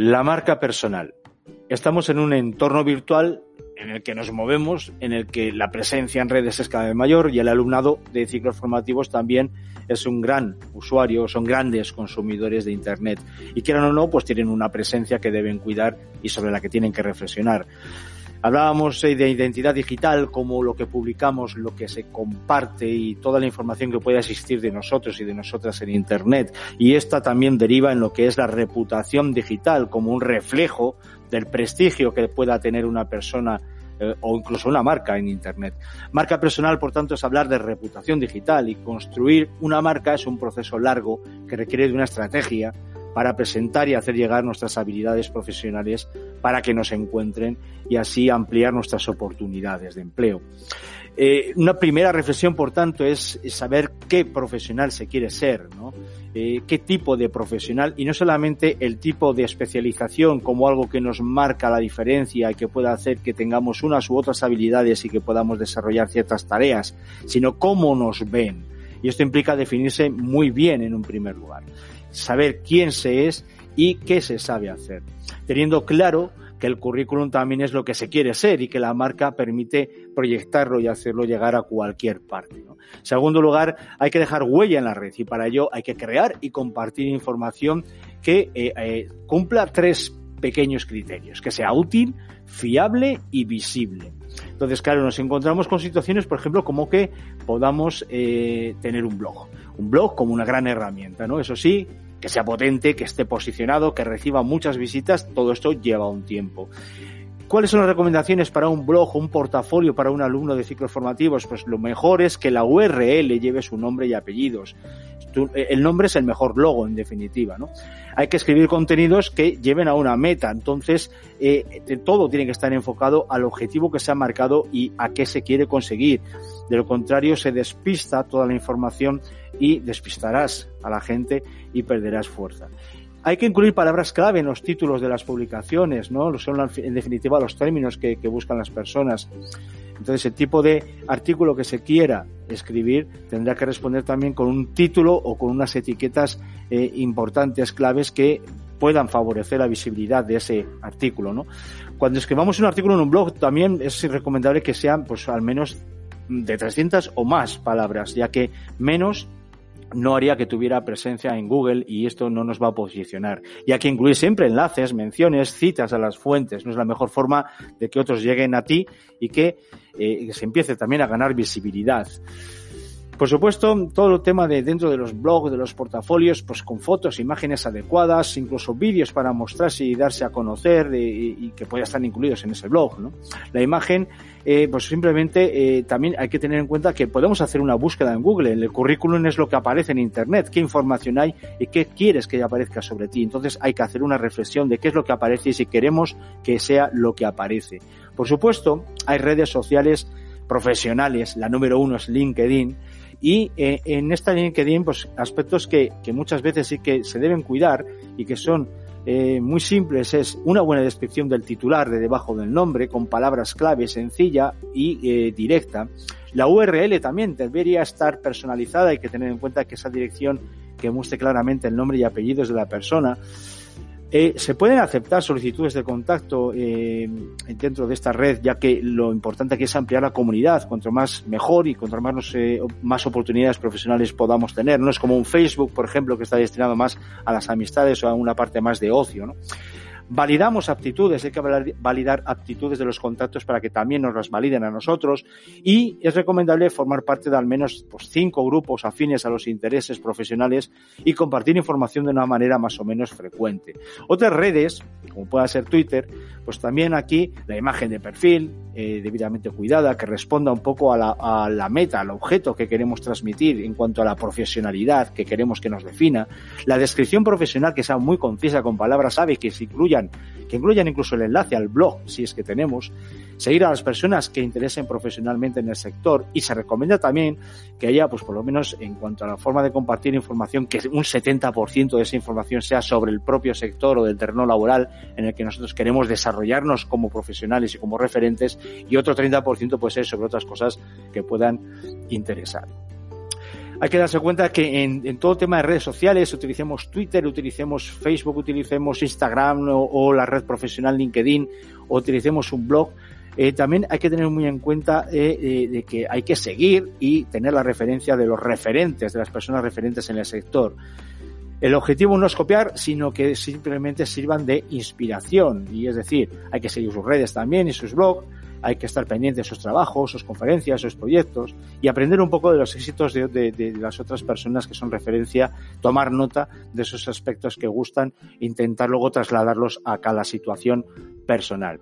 La marca personal. Estamos en un entorno virtual en el que nos movemos, en el que la presencia en redes es cada vez mayor y el alumnado de ciclos formativos también es un gran usuario, son grandes consumidores de Internet. Y quieran o no, pues tienen una presencia que deben cuidar y sobre la que tienen que reflexionar. Hablábamos eh, de identidad digital como lo que publicamos, lo que se comparte y toda la información que puede existir de nosotros y de nosotras en Internet. Y esta también deriva en lo que es la reputación digital como un reflejo del prestigio que pueda tener una persona eh, o incluso una marca en Internet. Marca personal, por tanto, es hablar de reputación digital y construir una marca es un proceso largo que requiere de una estrategia para presentar y hacer llegar nuestras habilidades profesionales para que nos encuentren y así ampliar nuestras oportunidades de empleo. Eh, una primera reflexión, por tanto, es, saber qué profesional se quiere ser, ¿no? Eh, qué tipo de profesional y no solamente el tipo de especialización como algo que nos marca la diferencia y que pueda hacer que tengamos unas u otras habilidades y que podamos desarrollar ciertas tareas, sino cómo nos ven. Y esto implica definirse muy bien en un primer lugar, saber quién se es y qué se sabe hacer, teniendo claro que el currículum también es lo que se quiere ser y que la marca permite proyectarlo y hacerlo llegar a cualquier parte. En segundo lugar, hay que dejar huella en la red y para ello hay que crear y compartir información que eh, eh, cumpla tres pequeños criterios, que sea útil, fiable y visible. Entonces, claro, nos encontramos con situaciones, por ejemplo, como que podamos eh, tener un blog. Un blog como una gran herramienta, ¿no? Eso sí, que sea potente, que esté posicionado, que reciba muchas visitas, todo esto lleva un tiempo. ¿Cuáles son las recomendaciones para un blog un portafolio para un alumno de ciclos formativos? Pues lo mejor es que la URL lleve su nombre y apellidos. El nombre es el mejor logo, en definitiva, ¿no? Hay que escribir contenidos que lleven a una meta. Entonces, eh, todo tiene que estar enfocado al objetivo que se ha marcado y a qué se quiere conseguir. De lo contrario, se despista toda la información y despistarás a la gente y perderás fuerza. Hay que incluir palabras clave en los títulos de las publicaciones, ¿no? Son en definitiva los términos que, buscan las personas. Entonces, el tipo de artículo que se quiera escribir tendrá que responder también con un título o con unas etiquetas eh, importantes, claves que puedan favorecer la visibilidad de ese artículo. Cuando escribamos un artículo en un blog, también es recomendable que sean, pues, al menos de 300 o más palabras, ya que menos no haría que tuviera presencia en Google y esto no nos va a posicionar. Y hay que incluir siempre enlaces, menciones, citas a las fuentes. No es la mejor forma de que otros lleguen a ti y que, eh, se empiece también a ganar visibilidad. Por supuesto, todo el tema de dentro de los blogs, de los portafolios, pues con fotos, imágenes adecuadas, incluso vídeos para mostrarse y darse a conocer y que puedan estar incluidos en ese blog. ¿no? La imagen eh, pues simplemente eh, también hay que tener en cuenta que podemos hacer una búsqueda en Google. El currículum es lo que aparece en Internet, qué información hay y qué quieres que aparezca sobre ti. Entonces hay que hacer una reflexión de qué es lo que aparece y si queremos que sea lo que aparece. Por supuesto, hay redes sociales profesionales. La número uno es LinkedIn. Y eh, en esta LinkedIn, pues aspectos que, que muchas veces sí que se deben cuidar y que son eh, muy simples es una buena descripción del titular de debajo del nombre con palabras clave sencilla y eh, directa. La URL también debería estar personalizada, hay que tener en cuenta que esa dirección que muestre claramente el nombre y apellidos de la persona eh, se pueden aceptar solicitudes de contacto eh, dentro de esta red, ya que lo importante aquí es ampliar la comunidad, cuanto más mejor y cuanto más, más oportunidades profesionales podamos tener. No es como un Facebook, por ejemplo, que está destinado más a las amistades o a una parte más de ocio. ¿no? Validamos aptitudes, hay que validar aptitudes de los contactos para que también nos las validen a nosotros y es recomendable formar parte de al menos pues, cinco grupos afines a los intereses profesionales y compartir información de una manera más o menos frecuente. Otras redes, como pueda ser Twitter, pues también aquí la imagen de perfil eh, debidamente cuidada, que responda un poco a la, a la meta, al objeto que queremos transmitir en cuanto a la profesionalidad que queremos que nos defina, la descripción profesional que sea muy concisa con palabras sabe que se incluya que incluyan incluso el enlace al blog, si es que tenemos, seguir a las personas que interesen profesionalmente en el sector y se recomienda también que haya, pues por lo menos en cuanto a la forma de compartir información, que un 70% de esa información sea sobre el propio sector o del terreno laboral en el que nosotros queremos desarrollarnos como profesionales y como referentes y otro 30% puede ser sobre otras cosas que puedan interesar. Hay que darse cuenta que en, todo tema de redes sociales, utilicemos Twitter, utilicemos Facebook, utilicemos Instagram o, la red profesional LinkedIn o utilicemos un blog, eh, también hay que tener muy en cuenta eh, eh, de que hay que seguir y tener la referencia de los referentes, de las personas referentes en el sector. El objetivo no es copiar, sino que simplemente sirvan de inspiración. Y es decir, hay que seguir sus redes también y sus blogs, hay que estar pendiente de sus trabajos, sus conferencias, sus proyectos y aprender un poco de los éxitos de, las otras personas que son referencia, tomar nota de esos aspectos que gustan, intentar luego trasladarlos a cada situación personal.